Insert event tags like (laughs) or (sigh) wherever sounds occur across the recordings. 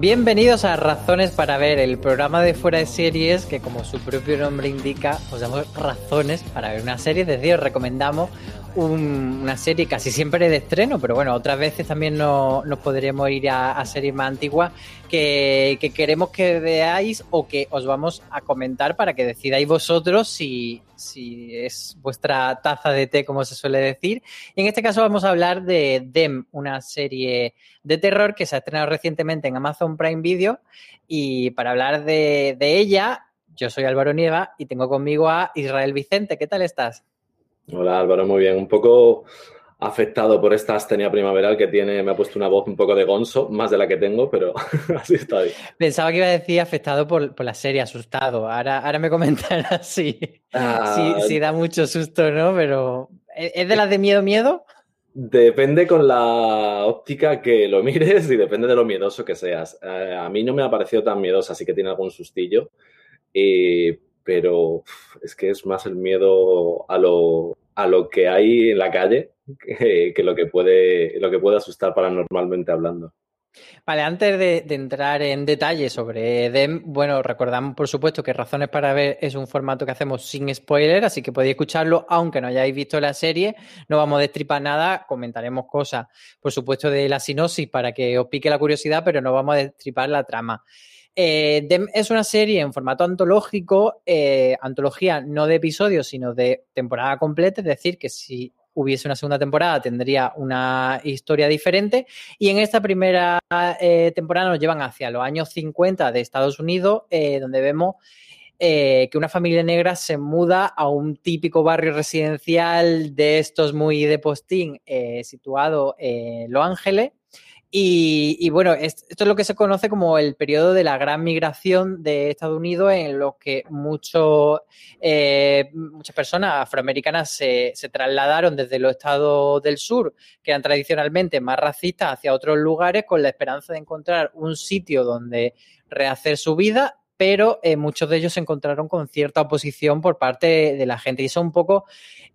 Bienvenidos a Razones para Ver, el programa de fuera de series que como su propio nombre indica, os damos razones para ver una serie, es decir, os recomendamos una serie casi siempre de estreno, pero bueno, otras veces también nos podríamos ir a, series más antiguas que, queremos que veáis o que os vamos a comentar para que decidáis vosotros si, si es vuestra taza de té, como se suele decir. Y en este caso vamos a hablar de Dem, una serie de terror que se ha estrenado recientemente en Amazon Prime Video. Y para hablar de, de ella, yo soy Álvaro Nieva y tengo conmigo a Israel Vicente. ¿Qué tal estás? Hola Álvaro, muy bien. Un poco afectado por esta astenia primaveral que tiene, me ha puesto una voz un poco de gonzo, más de la que tengo, pero (laughs) así está bien. Pensaba que iba a decir afectado por, la serie, asustado. Ahora, ahora me comentarás (laughs) si, ah, si, da mucho susto, ¿no? Pero ¿es de las de miedo, miedo? Depende con la óptica que lo mires y depende de lo miedoso que seas. Eh, a mí no me ha parecido tan miedosa, así que tiene algún sustillo. Y pero es que es más el miedo a lo, a lo que hay en la calle que, lo, que puede, lo que puede asustar paranormalmente hablando. Vale, antes de, entrar en detalle sobre DEM, bueno, recordamos por supuesto que Razones para Ver es un formato que hacemos sin spoiler, así que podéis escucharlo aunque no hayáis visto la serie, no vamos a destripar nada, comentaremos cosas, por supuesto, de la sinopsis para que os pique la curiosidad, pero no vamos a destripar la trama. Eh, es una serie en formato antológico, eh, antología no de episodios, sino de temporada completa, es decir, que si hubiese una segunda temporada tendría una historia diferente. Y en esta primera eh, temporada nos llevan hacia los años 50 de Estados Unidos, donde vemos que una familia negra se muda a un típico barrio residencial de estos muy de postín situado en Los Ángeles. Y, bueno, esto es lo que se conoce como el periodo de la gran migración de Estados Unidos, en lo que muchos, eh, muchas personas afroamericanas se, trasladaron desde los estados del sur, que eran tradicionalmente más racistas, hacia otros lugares con la esperanza de encontrar un sitio donde rehacer su vida, pero eh, muchos de ellos se encontraron con cierta oposición por parte de la gente. Y eso un poco...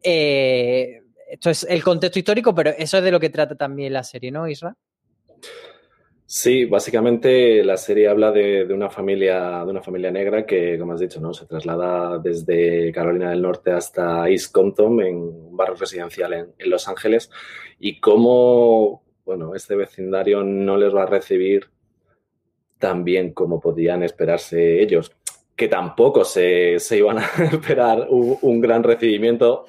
Eh, esto es el contexto histórico, pero eso es de lo que trata también la serie, ¿no, Isra? Sí, básicamente la serie habla de, una familia, de una familia negra que, como has dicho, ¿no? se traslada desde Carolina del Norte hasta East Compton, en un barrio residencial en, Los Ángeles, y cómo bueno, este vecindario no les va a recibir tan bien como podían esperarse ellos, que tampoco se, se iban a (laughs) esperar un gran recibimiento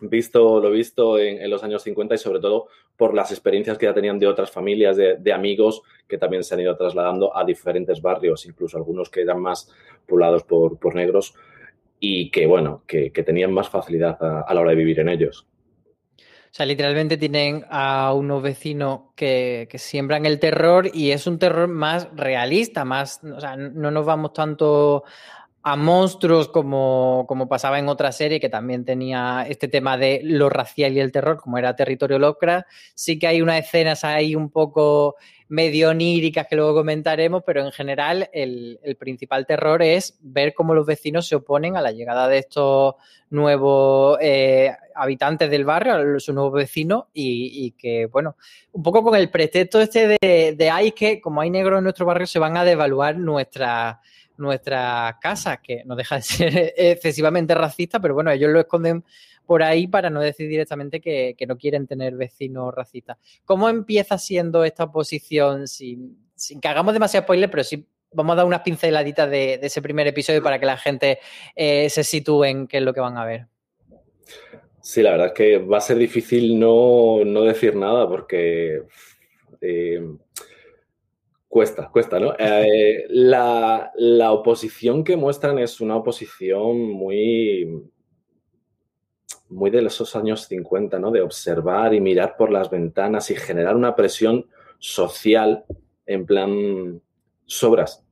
visto lo visto en, los años 50 y sobre todo por las experiencias que ya tenían de otras familias, de, amigos que también se han ido trasladando a diferentes barrios, incluso algunos que eran más poblados por, negros y que, bueno, que, tenían más facilidad a, la hora de vivir en ellos. O sea, literalmente tienen a unos vecinos que, que, siembran el terror y es un terror más realista, más, o sea, no nos vamos tanto a monstruos como, como, pasaba en otra serie que también tenía este tema de lo racial y el terror, como era Territorio Lovecraft. Sí que hay unas escenas ahí un poco medio oníricas que luego comentaremos, pero en general el, principal terror es ver cómo los vecinos se oponen a la llegada de estos nuevos eh, habitantes del barrio, a sus nuevos vecinos, y, que, bueno, un poco con el pretexto este de, de hay que, como hay negros en nuestro barrio, se van a devaluar nuestras nuestra casa, que no deja de ser (laughs) excesivamente racista, pero bueno, ellos lo esconden por ahí para no decir directamente que, no quieren tener vecinos racistas. ¿Cómo empieza siendo esta oposición sin, que hagamos demasiado spoiler, pero sí vamos a dar unas pinceladitas de, ese primer episodio para que la gente eh, se sitúe en qué es lo que van a ver? Sí, la verdad es que va a ser difícil no, decir nada porque eh, Cuesta, cuesta, ¿no? Eh, la, oposición que muestran es una oposición muy, muy de esos años 50, ¿no? De observar y mirar por las ventanas y generar una presión social en plan sobras.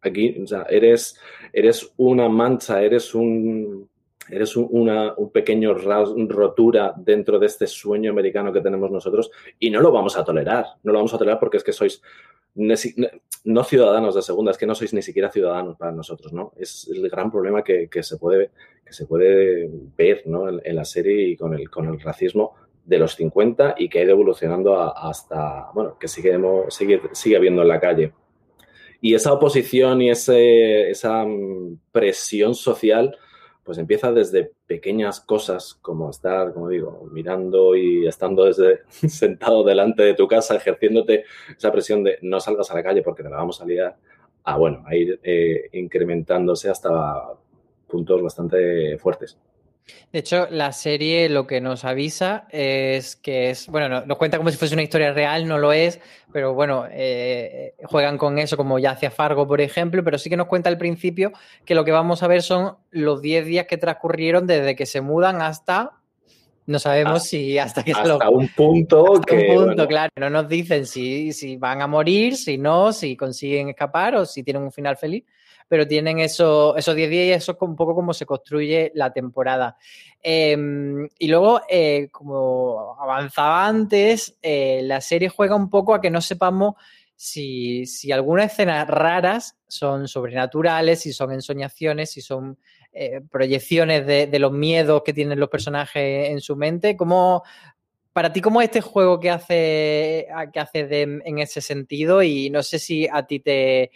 Aquí, o sea, eres, eres una mancha, eres un, eres una un pequeño rotura dentro de este sueño americano que tenemos nosotros y no lo vamos a tolerar. No lo vamos a tolerar porque es que sois no ciudadanos de segunda, es que no sois ni siquiera ciudadanos para nosotros, ¿no? Es el gran problema que, se, puede, que se puede ver ¿no? en, la serie y con el, con el racismo de los 50 y que ha ido evolucionando hasta, bueno, que sigue, sigue, sigue habiendo en la calle. Y esa oposición y ese, esa mm, presión social pues empieza desde pequeñas cosas como estar, como digo, mirando y estando desde (laughs) sentado delante de tu casa, ejerciéndote esa presión de no salgas a la calle porque te la vamos a liar, a bueno, a ir eh, incrementándose hasta puntos bastante fuertes. De hecho, la serie lo que nos avisa es que es, bueno, nos cuenta como si fuese una historia real, no lo es, pero bueno, eh, juegan con eso como ya hacía Fargo, por ejemplo, pero sí que nos cuenta al principio que lo que vamos a ver son los 10 días que transcurrieron desde que se mudan hasta no sabemos ah, si hasta que hasta un punto hasta un punto, claro. No nos dicen si, si van a morir, si no, si consiguen escapar o si tienen un final feliz pero tienen eso, esos 10 días y eso es un poco como se construye la temporada. Em, y luego, eh, como avanzaba antes, eh, la serie juega un poco a que no sepamos si, si algunas escenas raras son sobrenaturales, si son ensoñaciones, si son eh, proyecciones de, los miedos que tienen los personajes en su mente. ¿Cómo, para ti, ¿cómo es este juego que hace, que hace en ese sentido? Y no sé si a ti te,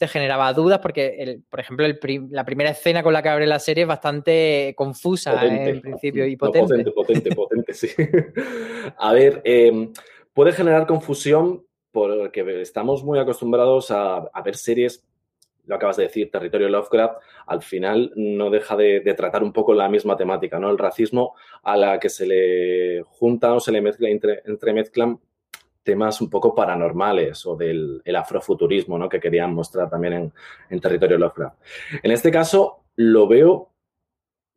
te generaba dudas porque, el, por ejemplo, el la primera escena con la que abre la serie es bastante confusa en principio y potente. potente, potente, potente, sí. (laughs) A ver, em, puede generar confusión porque estamos muy acostumbrados a, ver series lo acabas de decir, Territorio Lovecraft, al final no deja de, tratar un poco la misma temática, ¿no? El racismo a la que se le junta o se le mezcla, entre, entremezclan temas un poco paranormales o del afrofuturismo, ¿no? Que querían mostrar también en, Territorio Lovecraft. En este caso, lo veo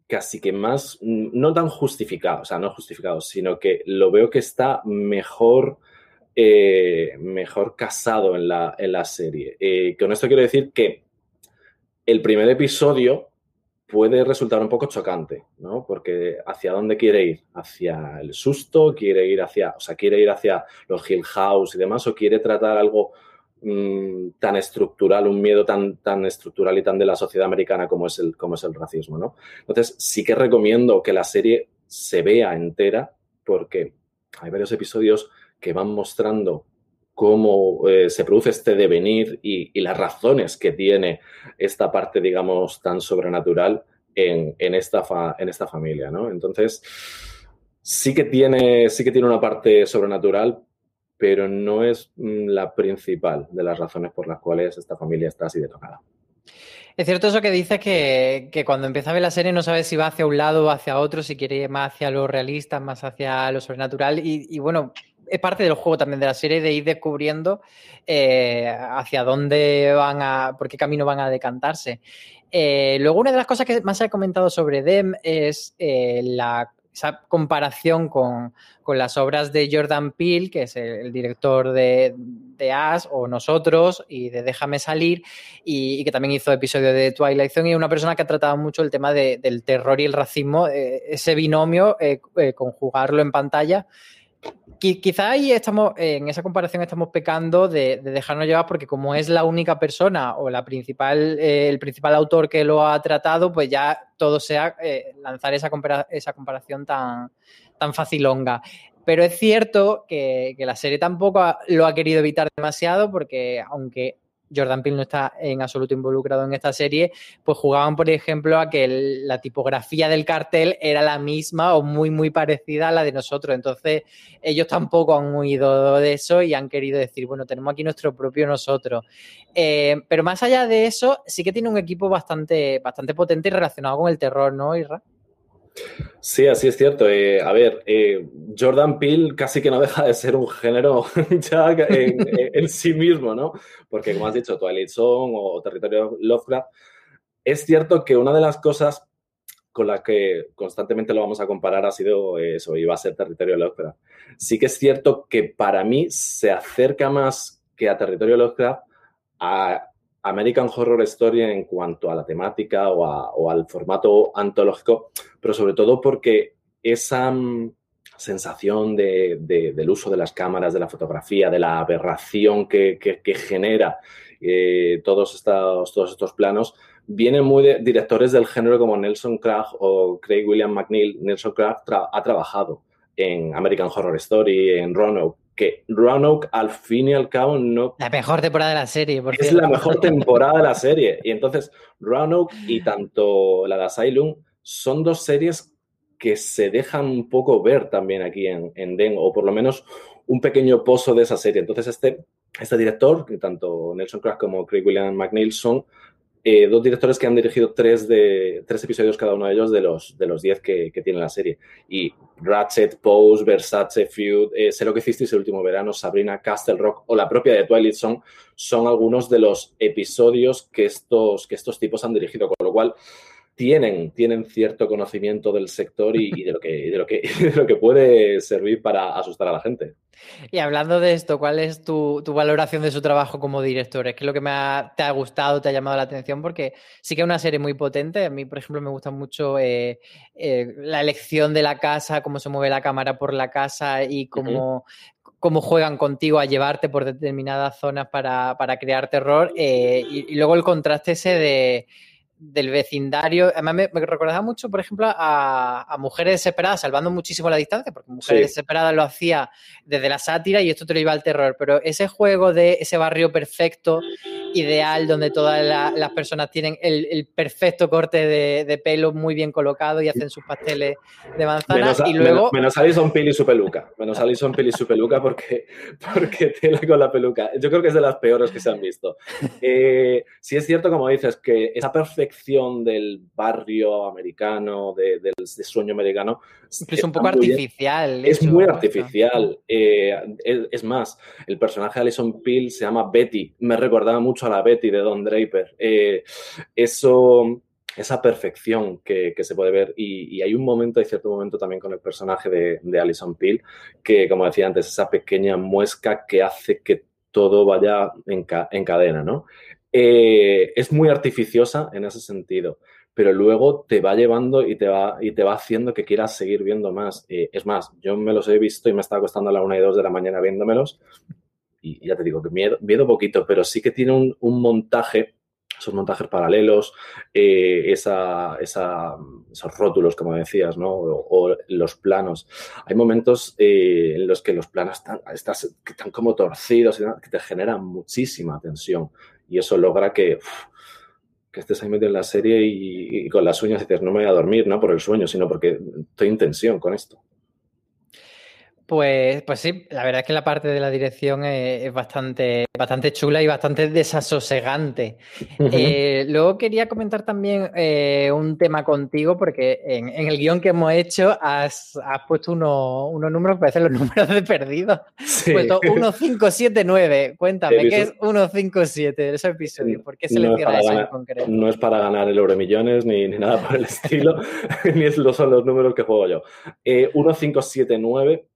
casi que más, no tan justificado, o sea, no justificado, sino que lo veo que está mejor, eh, mejor casado en la, en la serie. Eh, con esto quiero decir que el primer episodio puede resultar un poco chocante, ¿no? Porque hacia dónde quiere ir, hacia el susto, quiere ir hacia, o sea, quiere ir hacia los Hill House y demás, o quiere tratar algo mm, tan estructural, un miedo tan, tan estructural y tan de la sociedad americana como es el, como es el racismo, ¿no? Entonces, sí que recomiendo que la serie se vea entera, porque hay varios episodios que van mostrando cómo eh, se produce este devenir y, las razones que tiene esta parte, digamos, tan sobrenatural en, esta, en esta familia, ¿no? Entonces, sí que, tiene, sí que tiene una parte sobrenatural, pero no es mm, la principal de las razones por las cuales esta familia está así de tocada. Es cierto eso que dices que, que, cuando empieza a ver la serie no sabes si va hacia un lado o hacia otro, si quiere ir más hacia lo realista, más hacia lo sobrenatural. y bueno, es parte del juego también de la serie de ir descubriendo eh, hacia dónde van a, por qué camino van a decantarse. Eh, luego, una de las cosas que más ha comentado sobre Dem es eh, la, esa comparación con, las obras de Jordan Peele, que es el, director de, de, As o Nosotros y de Déjame salir, y, que también hizo episodio de Twilight Zone, y una persona que ha tratado mucho el tema del terror y el racismo, ese binomio, conjugarlo en pantalla quizá ahí estamos, en esa comparación estamos pecando de, dejarnos llevar porque como es la única persona o la principal, eh, el principal autor que lo ha tratado, pues ya todo sea eh, lanzar esa, comparación tan, tan facilonga. Pero es cierto que, la serie tampoco lo ha querido evitar demasiado porque aunque Jordan Peele no está en absoluto involucrado en esta serie, pues jugaban, por ejemplo, a que la tipografía del cartel era la misma o muy, muy parecida a la de nosotros. Entonces, ellos tampoco han huido de eso y han querido decir, bueno, tenemos aquí nuestro propio nosotros. Eh, pero más allá de eso, sí que tiene un equipo bastante, bastante potente y relacionado con el terror, ¿no, Irra? Sí, así es cierto. Eh, a ver, eh, Jordan Peele casi que no (laughs) deja de ser un género (laughs) ya en, sí mismo, ¿no? Porque como has dicho, Twilight Zone o Territorio Lovecraft, es cierto que una de las cosas con las que constantemente lo vamos a comparar ha sido eso, y va a ser Territorio Lovecraft. Sí que es cierto que para mí se acerca más que a Territorio Lovecraft a American Horror Story en cuanto a la temática o, al formato antológico, pero sobre todo porque esa mm, sensación del uso de las cámaras, de la fotografía, de la aberración que, genera eh, todos, estos, planos, viene muy de directores del género como Nelson Craig o Craig William McNeil. Nelson Craig ha trabajado en American Horror Story, en Roanoke, que Roanoke al fin y al cabo no... La mejor temporada de la serie, por Es la mejor (laughs) temporada de la serie. Y entonces Roanoke y tanto la de Asylum son dos series que se dejan un poco ver también aquí en, en Den, o por lo menos un pequeño pozo de esa serie. Entonces este, este director, tanto Nelson Crack como Craig William McNeil, son eh, dos directores que han dirigido tres, de, tres episodios cada uno de ellos de los, de los diez que, tiene la serie. Y Ratchet, Pose, Versace, Feud, eh, Sé lo que hicisteis el último verano, Sabrina, Castle Rock o la propia de Twilight Zone son algunos de los episodios que estos, que estos tipos han dirigido. Con lo cual, tienen, tienen cierto conocimiento del sector y, de, lo que, de, lo que, (laughs) de lo que puede servir para asustar a la gente. Y hablando de esto, ¿cuál es tu, valoración de su trabajo como director? ¿Es que lo que me te ha gustado, te ha llamado la atención? Porque sí que es una serie muy potente. A mí, por ejemplo, me gusta mucho eh, eh, la elección de la casa, cómo se mueve la cámara por la casa y cómo, cómo juegan contigo a llevarte por determinadas zonas para, crear terror. Eh, y luego el contraste ese de del vecindario. Además, me, recordaba mucho, por ejemplo, a, Mujeres Desesperadas, salvando muchísimo la distancia, porque Mujeres Desesperadas lo hacía desde la sátira y esto te lo iba al terror. Pero ese juego de ese barrio perfecto, ideal, donde todas las personas tienen el, perfecto corte de, pelo muy bien colocado y hacen sus pasteles de manzana. y luego. Menos, Alison Pili y su peluca. Menos Alison Pili y su peluca, porque, porque tela con la peluca. Yo creo que es de las peores que se han visto. (laughs) Eh, sí es cierto, como dices, que esa perfección del barrio americano, del sueño americano. Es un poco artificial. Es muy artificial. Eh, es, más, el personaje de Alison Peel se llama Betty. Me recordaba mucho a la Betty de Don Draper. Eh, eso esa perfección que, se puede ver. Y, hay un momento, hay cierto momento también con el personaje de, Alison Peel, que como decía antes, esa pequeña muesca que hace que todo vaya en, en cadena, ¿no? Eh, es muy artificiosa en ese sentido, pero luego te va llevando y te va, y te va haciendo que quieras seguir viendo más. Eh, es más, yo me los he visto y me está acostando a la una y dos de la mañana viéndomelos y ya te digo que miedo, miedo poquito, pero sí que tiene un, montaje esos montajes paralelos, eh, esa, esos rótulos, como decías, ¿no? O, los planos. Hay momentos en los que los planos están, están, como torcidos que te generan muchísima tensión y eso logra que, que estés ahí metido en la serie y, con las uñas dices, no me voy a dormir, no por el sueño, sino porque estoy en tensión con esto. Pues, pues sí, la verdad es que la parte de la dirección es, bastante, bastante chula y bastante desasosegante. Eh, luego quería comentar también eh, un tema contigo, porque en, el guion que hemos hecho has, puesto unos números, parece los (laughs) números de perdido. Sí. Puesto 1579. Cuéntame, ¿qué es 157 de ese episodio? ¿Por qué selecciona eso en concreto? No es para ganar el Euromillones ni, ni nada por el (laughs) estilo, (laughs) ni es, son los números que juego yo. 1579 eh,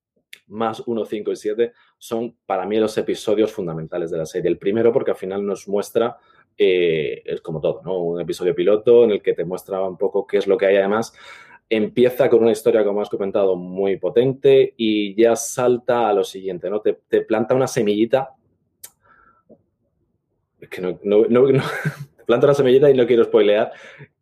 más 1, 5 y 7 son para mí los episodios fundamentales de la serie. El primero porque al final nos muestra, eh, es como todo, ¿no? Un episodio piloto en el que te muestra un poco qué es lo que hay. Además, empieza con una historia, como has comentado, muy potente y ya salta a lo siguiente, ¿no? Te, planta una semillita. Es que no, no, no, (laughs) planta una semillita y no quiero spoilear,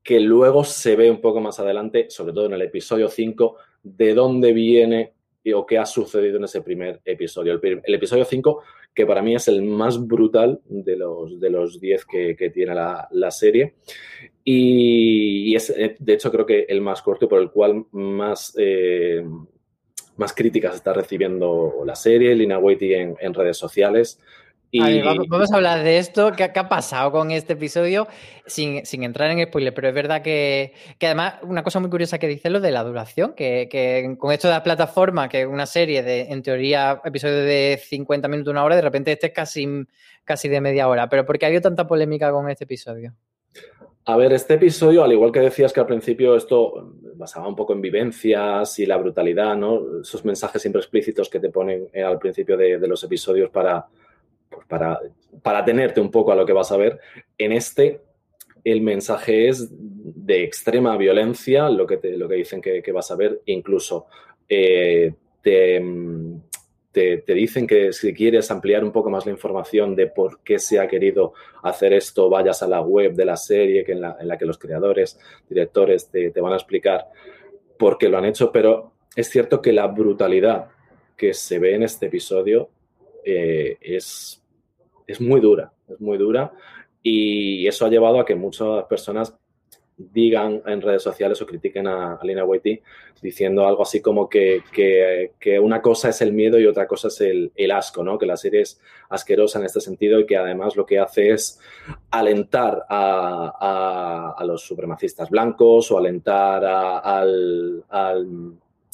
que luego se ve un poco más adelante, sobre todo en el episodio 5, de dónde viene o qué ha sucedido en ese primer episodio. El, episodio 5, que para mí es el más brutal de los, de los 10 que, tiene la, serie. Y, es, eh, de hecho, creo que el más corto por el cual más, eh, más críticas está recibiendo la serie, Lina Waity en, en redes sociales vamos a hablar de esto. ¿Qué, ha pasado con este episodio? Sin, entrar en spoiler, pero es verdad que, además, una cosa muy curiosa que dice lo de la duración, que, con esto de la plataforma, que es una serie de, en teoría, episodios de 50 minutos, una hora, de repente este es casi, casi de media hora. Pero ¿por qué ha habido tanta polémica con este episodio? A ver, este episodio, al igual que decías que al principio esto basaba un poco en vivencias y la brutalidad, ¿no? Esos mensajes siempre explícitos que te ponen eh, al principio de los episodios para, para, para tenerte un poco a lo que vas a ver. En este, el mensaje es de extrema violencia, lo que, te, lo que dicen que, vas a ver, incluso eh, te, te, dicen que si quieres ampliar un poco más la información de por qué se ha querido hacer esto, vayas a la web de la serie que en, la, en la que los creadores, directores te, te van a explicar por qué lo han hecho, pero es cierto que la brutalidad que se ve en este episodio eh, es, es muy dura, es muy dura y eso ha llevado a que muchas personas digan en redes sociales o critiquen a, Lina Whitey diciendo algo así como que, una cosa es el miedo y otra cosa es el, asco, ¿no? Que la serie es asquerosa en este sentido y que además lo que hace es alentar a, los supremacistas blancos o alentar a,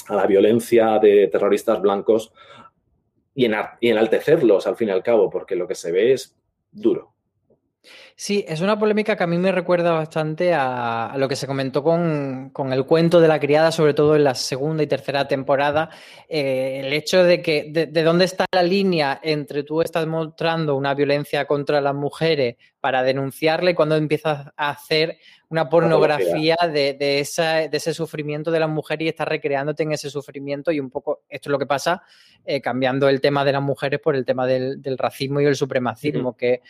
la violencia de terroristas blancos y, y enaltecerlos al fin y al cabo, porque lo que se ve es duro. Sí, es una polémica que a mí me recuerda bastante a, lo que se comentó con, el cuento de la criada, sobre todo en la segunda y tercera temporada. Eh, el hecho de que, de, de, dónde está la línea entre tú estás mostrando una violencia contra las mujeres para denunciarle cuando empiezas a hacer una pornografía de, de, ese sufrimiento de las mujeres y estás recreándote en ese sufrimiento y un poco esto es lo que pasa eh, cambiando el tema de las mujeres por el tema del, racismo y el supremacismo, que,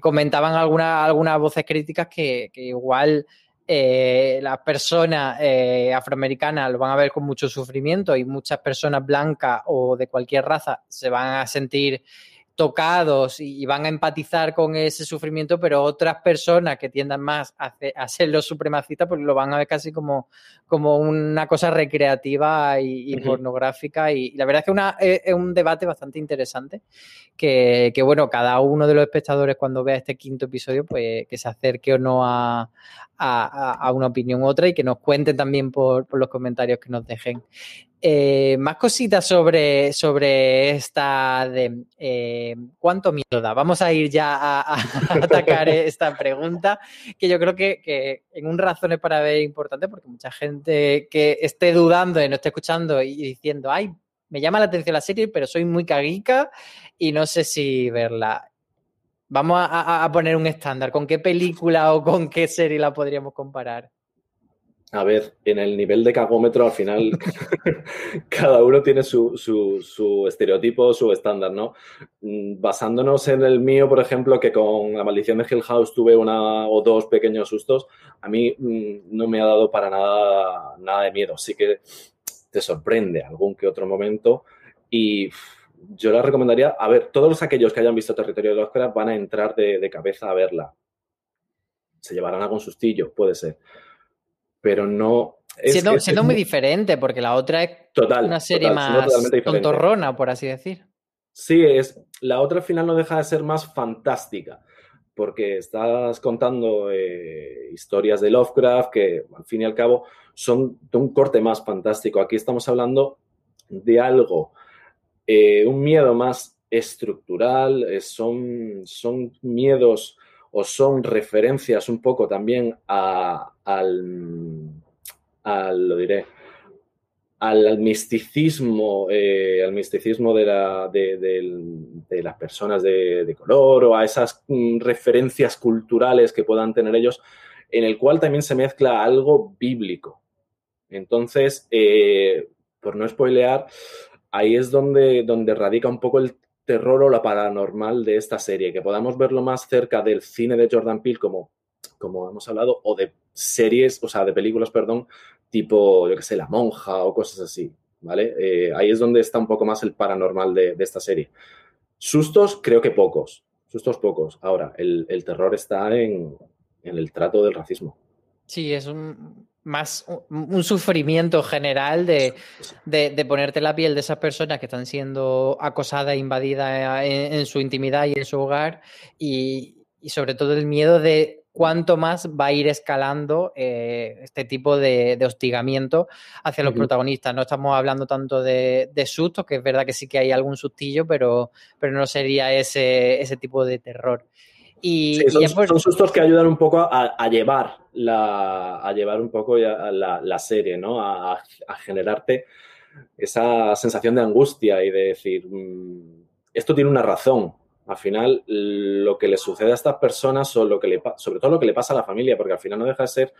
comentaban algunas voces críticas que, igual eh, las personas eh, afroamericanas lo van a ver con mucho sufrimiento y muchas personas blancas o de cualquier raza se van a sentir tocados y, van a empatizar con ese sufrimiento, pero otras personas que tiendan más a, ser los supremacistas, pues lo van a ver casi como, como una cosa recreativa y, pornográfica. Y, la verdad es que una, es, un debate bastante interesante, que, bueno, cada uno de los espectadores cuando vea este quinto episodio, pues que se acerque o no a, una opinión u otra y que nos cuenten también por, por los comentarios que nos dejen. Eh, más cositas sobre, sobre esta de eh, cuánto miedo da. Vamos a ir ya a, (laughs) atacar esta pregunta, que yo creo que, en un razón es para ver importante, porque mucha gente que esté dudando y no esté escuchando y diciendo, ay, me llama la atención la serie, pero soy muy caguica y no sé si verla. Vamos a poner un estándar. ¿Con qué película o con qué serie la podríamos comparar? A ver, en el nivel de cagómetro, al final, (laughs) cada uno tiene su, su, estereotipo, su estándar, ¿no? Mm, basándonos en el mío, por ejemplo, que con la maldición de Hill House tuve una o dos pequeños sustos, a mí mm, no me ha dado para nada, nada de miedo. Sí que te sorprende algún que otro momento y yo la recomendaría, a ver, todos aquellos que hayan visto Territorio de los Oscar van a entrar de, de cabeza a verla. Se llevarán algún sustillo, puede ser pero no... siendo, muy diferente, porque la otra es una serie más tontorrona, por así decir. Sí, es, la otra al final no deja de ser más fantástica, porque estás contando eh, historias de Lovecraft que al fin y al cabo son de un corte más fantástico. Aquí estamos hablando de algo, eh, un miedo más estructural, eh, son, son miedos o son referencias un poco también a, al, lo diré, al, misticismo, eh, al misticismo de, la, de, las personas de, color o a esas mm, referencias culturales que puedan tener ellos, en el cual también se mezcla algo bíblico. Entonces, eh, por no spoilear, ahí es donde, donde radica un poco el terror o la paranormal de esta serie, que podamos verlo más cerca del cine de Jordan Peele, como, como hemos hablado, o de series, o sea, de películas, perdón, tipo, yo qué sé, La Monja o cosas así, ¿vale? Eh, ahí es donde está un poco más el paranormal de, esta serie. Sustos, creo que pocos, sustos pocos. Ahora, el, terror está en, el trato del racismo. Sí, es un, más un, sufrimiento general de, de, ponerte la piel de esas personas que están siendo acosadas e invadidas en, su intimidad y en su hogar y, sobre todo el miedo de cuánto más va a ir escalando eh, este tipo de, hostigamiento hacia los protagonistas. No estamos hablando tanto de, de, sustos, que es verdad que sí que hay algún sustillo, pero, pero no sería ese, ese tipo de terror. Y, son, sustos que ayudan un poco a, llevar la, a llevar un poco la, serie, ¿no? A, generarte esa sensación de angustia y de decir, mm, esto tiene una razón. Al final, lo que le sucede a estas personas, o lo que le, sobre todo lo que le pasa a la familia, porque al final no deja de ser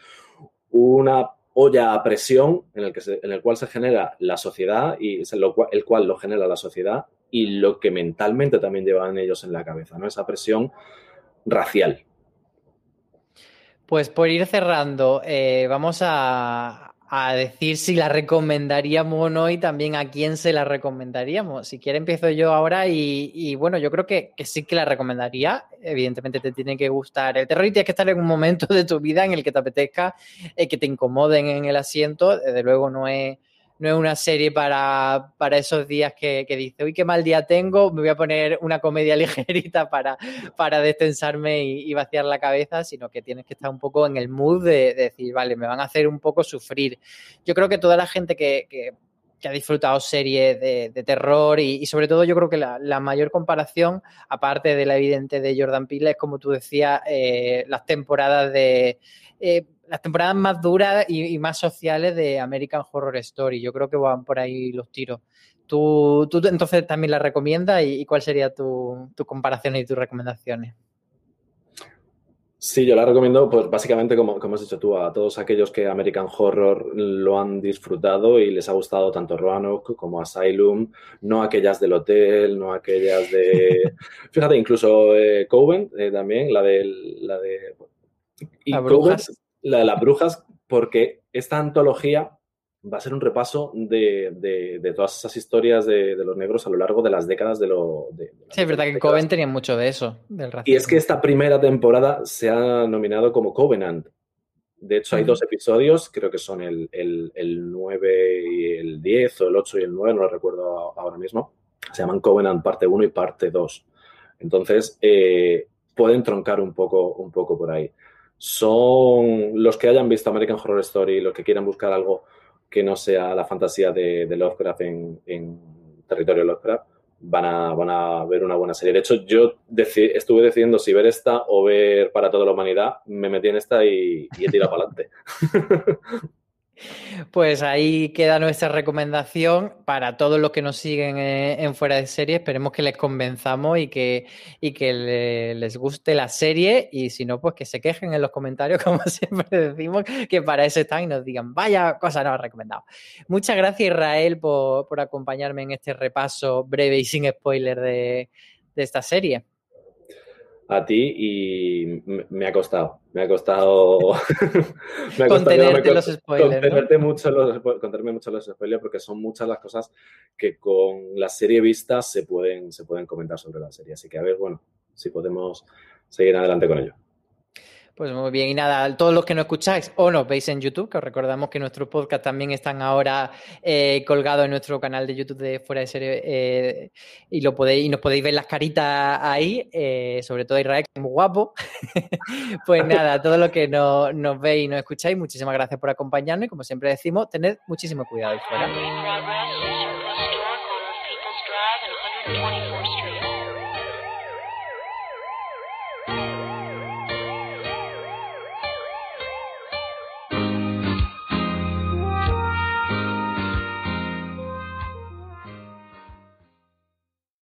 una olla a presión en el, que en el cual se genera la sociedad y el, el cual lo genera la sociedad y lo que mentalmente también llevan ellos en la cabeza, ¿no? Esa presión racial. Pues por ir cerrando, eh, vamos a, a decir si la recomendaríamos o no y también a quién se la recomendaríamos. Si quiere empiezo yo ahora y, bueno, yo creo que, sí que la recomendaría. Evidentemente te tiene que gustar el terror y tienes que estar en un momento de tu vida en el que te apetezca, eh, que te incomoden en el asiento. Desde luego no es no es una serie para, esos días que, que dice, uy, qué mal día tengo, me voy a poner una comedia (laughs) ligerita para, para destensarme y, vaciar la cabeza, sino que tienes que estar un poco en el mood de, decir, vale, me van a hacer un poco sufrir. Yo creo que toda la gente que, ha disfrutado series de, terror y, sobre todo yo creo que la, mayor comparación, aparte de la evidente de Jordan Peele, es como tú decías, eh, las temporadas de... Eh, las temporadas más duras y, más sociales de American Horror Story. Yo creo que van por ahí los tiros. ¿Tú, tú entonces también la recomiendas y, cuál sería tu, tu comparación y tus recomendaciones? Sí, yo la recomiendo, pues básicamente, como, como, has dicho tú, a todos aquellos que American Horror lo han disfrutado y les ha gustado tanto Roanoke como Asylum, no aquellas del hotel, no aquellas de. (laughs) Fíjate, incluso eh, Coven eh, también, la de. La de y Brujas? La de las brujas, porque esta antología va a ser un repaso de, todas esas historias de, los negros a lo largo de las décadas de lo... sí, es verdad que Coven tenía mucho de eso, del Y es que esta primera temporada se ha nominado como Covenant. De hecho, hay dos episodios, creo que son el, el, 9 y el 10, o el 8 y el 9, no lo recuerdo ahora mismo. Se llaman Covenant parte 1 y parte 2. Entonces, eh, pueden troncar un poco, un poco por ahí son los que hayan visto American Horror Story, los que quieran buscar algo que no sea la fantasía de, Lovecraft en, territorio Lovecraft, van a, van a ver una buena serie. De hecho, yo estuve decidiendo si ver esta o ver para toda la humanidad. Me metí en esta y, y he tirado (laughs) para adelante. Pues ahí queda nuestra recomendación para todos los que nos siguen eh, en fuera de serie. Esperemos que les convenzamos y que, y que les guste la serie. Y si no, pues que se quejen en los comentarios, (laughs) como siempre decimos, que para eso están y nos digan, vaya cosa nos ha recomendado. Muchas gracias, Israel, por, acompañarme en este repaso breve y sin spoiler de esta serie a ti y me ha costado, me ha costado... (laughs) me ha contenerte los spoilers. mucho los, contenerme mucho los spoilers porque son muchas las cosas que con la serie vista se pueden, se pueden comentar sobre la serie. Así que a ver, bueno, si podemos seguir adelante con ello. Pues muy bien, y nada, todos los que nos escucháis o nos veis en YouTube, que os recordamos que nuestros podcasts también están ahora eh, colgados en nuestro canal de YouTube de Fuera de Serie eh, y, lo podéis, y nos podéis ver las caritas ahí, eh, sobre todo Israel, que es muy guapo. (laughs) pues nada, todos los que no, nos veis y nos escucháis, muchísimas gracias por acompañarnos y como siempre decimos, tened muchísimo cuidado ahí fuera.